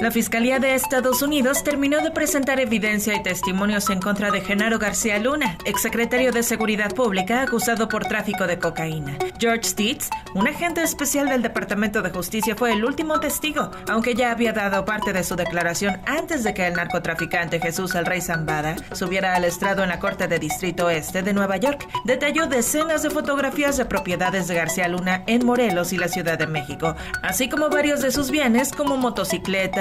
La Fiscalía de Estados Unidos terminó de presentar evidencia y testimonios en contra de Genaro García Luna, exsecretario de Seguridad Pública acusado por tráfico de cocaína. George Stitz, un agente especial del Departamento de Justicia, fue el último testigo, aunque ya había dado parte de su declaración antes de que el narcotraficante Jesús el Rey Zambada subiera al estrado en la Corte de Distrito Este de Nueva York. Detalló decenas de fotografías de propiedades de García Luna en Morelos y la Ciudad de México, así como varios de sus bienes como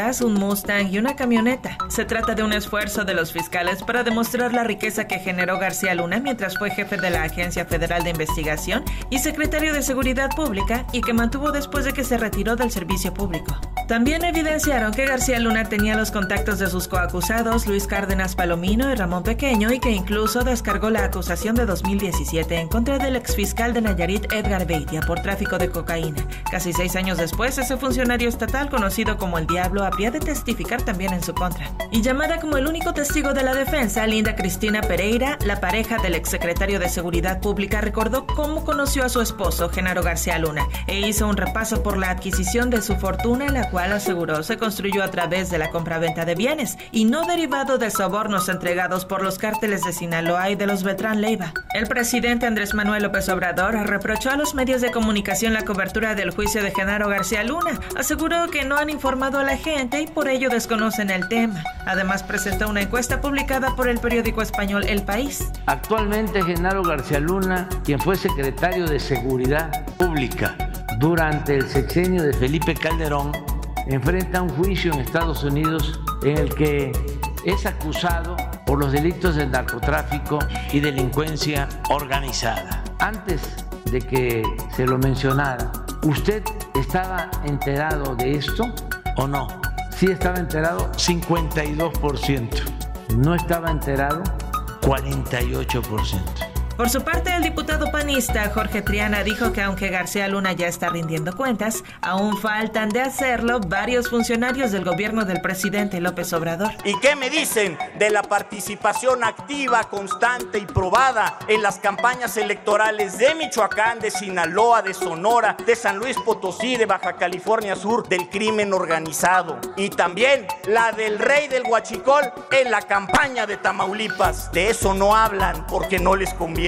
un Mustang y una camioneta. Se trata de un esfuerzo de los fiscales para demostrar la riqueza que generó García Luna mientras fue jefe de la Agencia Federal de Investigación y secretario de Seguridad Pública y que mantuvo después de que se retiró del servicio público. También evidenciaron que García Luna tenía los contactos de sus coacusados Luis Cárdenas Palomino y Ramón Pequeño y que incluso descargó la acusación de 2017 en contra del exfiscal de Nayarit Edgar Beitia por tráfico de cocaína. Casi seis años después, ese funcionario estatal conocido como el Diablo de testificar también en su contra. Y llamada como el único testigo de la defensa, Linda Cristina Pereira, la pareja del exsecretario de Seguridad Pública, recordó cómo conoció a su esposo, Genaro García Luna, e hizo un repaso por la adquisición de su fortuna, la cual aseguró se construyó a través de la compraventa de bienes y no derivado de sobornos entregados por los cárteles de Sinaloa y de los Beltrán Leiva. El presidente Andrés Manuel López Obrador reprochó a los medios de comunicación la cobertura del juicio de Genaro García Luna. Aseguró que no han informado a la gente y por ello desconocen el tema. Además presentó una encuesta publicada por el periódico español El País. Actualmente Genaro García Luna, quien fue secretario de Seguridad Pública durante el sexenio de Felipe Calderón, enfrenta un juicio en Estados Unidos en el que es acusado por los delitos de narcotráfico y delincuencia organizada. Antes de que se lo mencionara, ¿usted estaba enterado de esto o no? sí estaba enterado 52%, no estaba enterado 48%. Por su parte, el diputado panista Jorge Triana dijo que aunque García Luna ya está rindiendo cuentas, aún faltan de hacerlo varios funcionarios del gobierno del presidente López Obrador. ¿Y qué me dicen de la participación activa, constante y probada en las campañas electorales de Michoacán, de Sinaloa, de Sonora, de San Luis Potosí, de Baja California Sur, del crimen organizado? Y también la del rey del Huachicol en la campaña de Tamaulipas. De eso no hablan porque no les conviene.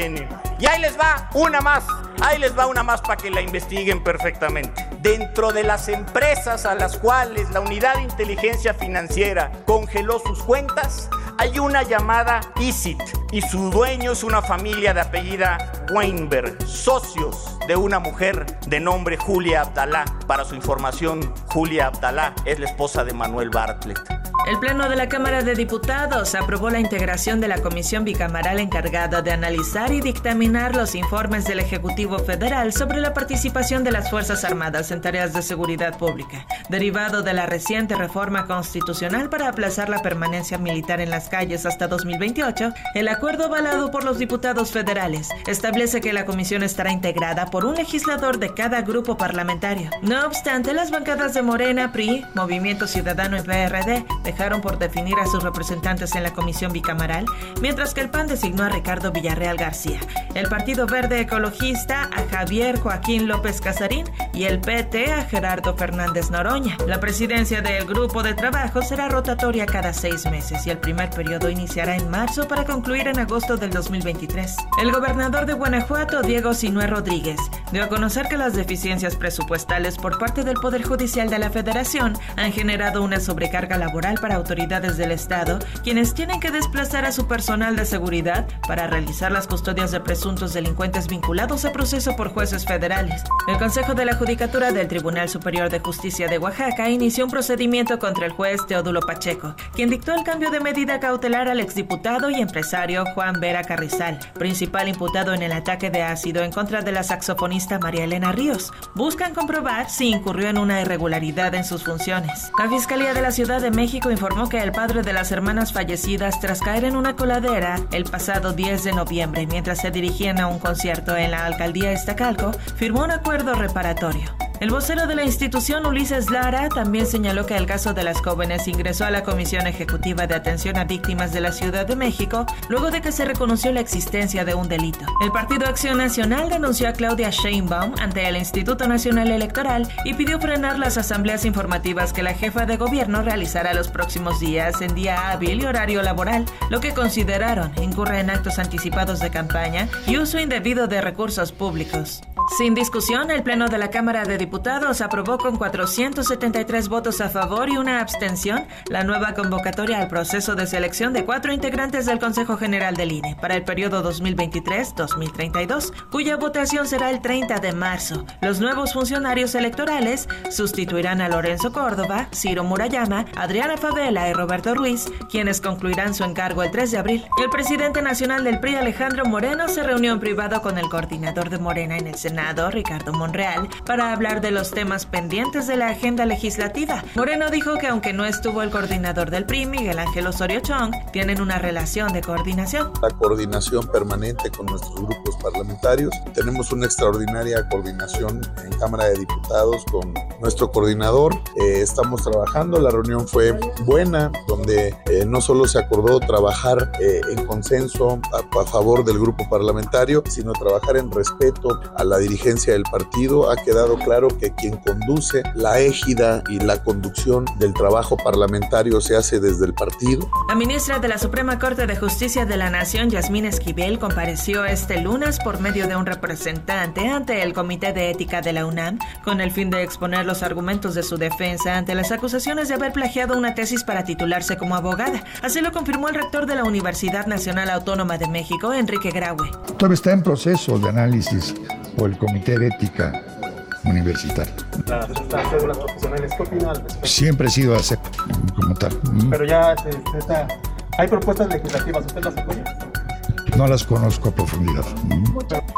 Y ahí les va una más, ahí les va una más para que la investiguen perfectamente. Dentro de las empresas a las cuales la Unidad de Inteligencia Financiera congeló sus cuentas, hay una llamada ISIT y su dueño es una familia de apellida Weinberg, socios de una mujer de nombre Julia Abdalá. Para su información, Julia Abdalá es la esposa de Manuel Bartlett. El Pleno de la Cámara de Diputados aprobó la integración de la Comisión Bicamaral encargada de analizar y dictaminar los informes del Ejecutivo Federal sobre la participación de las Fuerzas Armadas en tareas de seguridad pública, derivado de la reciente reforma constitucional para aplazar la permanencia militar en las calles hasta 2028. El acuerdo avalado por los diputados federales establece que la comisión estará integrada por un legislador de cada grupo parlamentario. No obstante, las bancadas de Morena, PRI, Movimiento Ciudadano y PRD por definir a sus representantes en la comisión bicamaral, mientras que el PAN designó a Ricardo Villarreal García, el Partido Verde Ecologista a Javier Joaquín López Casarín y el PT a Gerardo Fernández Noroña. La presidencia del grupo de trabajo será rotatoria cada seis meses y el primer periodo iniciará en marzo para concluir en agosto del 2023. El gobernador de Guanajuato, Diego Sinué Rodríguez, dio a conocer que las deficiencias presupuestales por parte del Poder Judicial de la Federación han generado una sobrecarga laboral para autoridades del Estado, quienes tienen que desplazar a su personal de seguridad para realizar las custodias de presuntos delincuentes vinculados a proceso por jueces federales. El Consejo de la Judicatura del Tribunal Superior de Justicia de Oaxaca inició un procedimiento contra el juez Teodulo Pacheco, quien dictó el cambio de medida cautelar al exdiputado y empresario Juan Vera Carrizal, principal imputado en el ataque de ácido en contra de la saxofonista María Elena Ríos. Buscan comprobar si incurrió en una irregularidad en sus funciones. La Fiscalía de la Ciudad de México informó que el padre de las hermanas fallecidas tras caer en una coladera el pasado 10 de noviembre mientras se dirigían a un concierto en la alcaldía Estacalco, firmó un acuerdo reparatorio. El vocero de la institución, Ulises Lara, también señaló que el caso de las jóvenes ingresó a la Comisión Ejecutiva de Atención a Víctimas de la Ciudad de México luego de que se reconoció la existencia de un delito. El Partido Acción Nacional denunció a Claudia Sheinbaum ante el Instituto Nacional Electoral y pidió frenar las asambleas informativas que la jefa de gobierno realizará los próximos días en día hábil y horario laboral, lo que consideraron incurre en actos anticipados de campaña y uso indebido de recursos públicos. Sin discusión, el Pleno de la Cámara de Diputados aprobó con 473 votos a favor y una abstención la nueva convocatoria al proceso de selección de cuatro integrantes del Consejo General del INE para el periodo 2023-2032, cuya votación será el 30 de marzo. Los nuevos funcionarios electorales sustituirán a Lorenzo Córdoba, Ciro Murayama, Adriana Favela y Roberto Ruiz, quienes concluirán su encargo el 3 de abril. El presidente nacional del PRI, Alejandro Moreno, se reunió en privado con el coordinador de Morena en el Senado Ricardo Monreal, para hablar de los temas pendientes de la agenda legislativa. Moreno dijo que aunque no estuvo el coordinador del PRI, Miguel Ángel Osorio Chong, tienen una relación de coordinación. La coordinación permanente con nuestros grupos parlamentarios. Tenemos una extraordinaria coordinación en Cámara de Diputados con nuestro coordinador. Eh, estamos trabajando, la reunión fue buena, donde eh, no solo se acordó trabajar eh, en consenso a, a favor del grupo parlamentario, sino trabajar en respeto a la dirigencia del partido ha quedado claro que quien conduce la égida y la conducción del trabajo parlamentario se hace desde el partido. La ministra de la Suprema Corte de Justicia de la Nación, Yasmín Esquivel, compareció este lunes por medio de un representante ante el Comité de Ética de la UNAM con el fin de exponer los argumentos de su defensa ante las acusaciones de haber plagiado una tesis para titularse como abogada. Así lo confirmó el rector de la Universidad Nacional Autónoma de México, Enrique Graue. Todavía está en proceso de análisis o el Comité de Ética Universitaria. Las, cédulas profesionales, ¿qué opina al respecto? Siempre he sido así, como tal. Pero ya se, se está, hay propuestas legislativas, ¿usted las apoya? No las conozco a profundidad.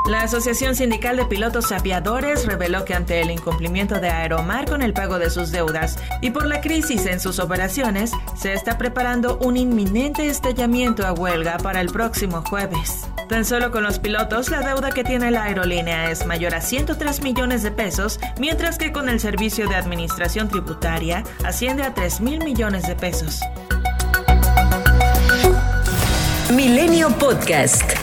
La Asociación Sindical de Pilotos Aviadores reveló que ante el incumplimiento de Aeromar con el pago de sus deudas y por la crisis en sus operaciones, se está preparando un inminente estallamiento a huelga para el próximo jueves. Tan solo con los pilotos, la deuda que tiene la aerolínea es mayor a 103 millones de pesos, mientras que con el servicio de administración tributaria asciende a 3 mil millones de pesos. Milenio Podcast.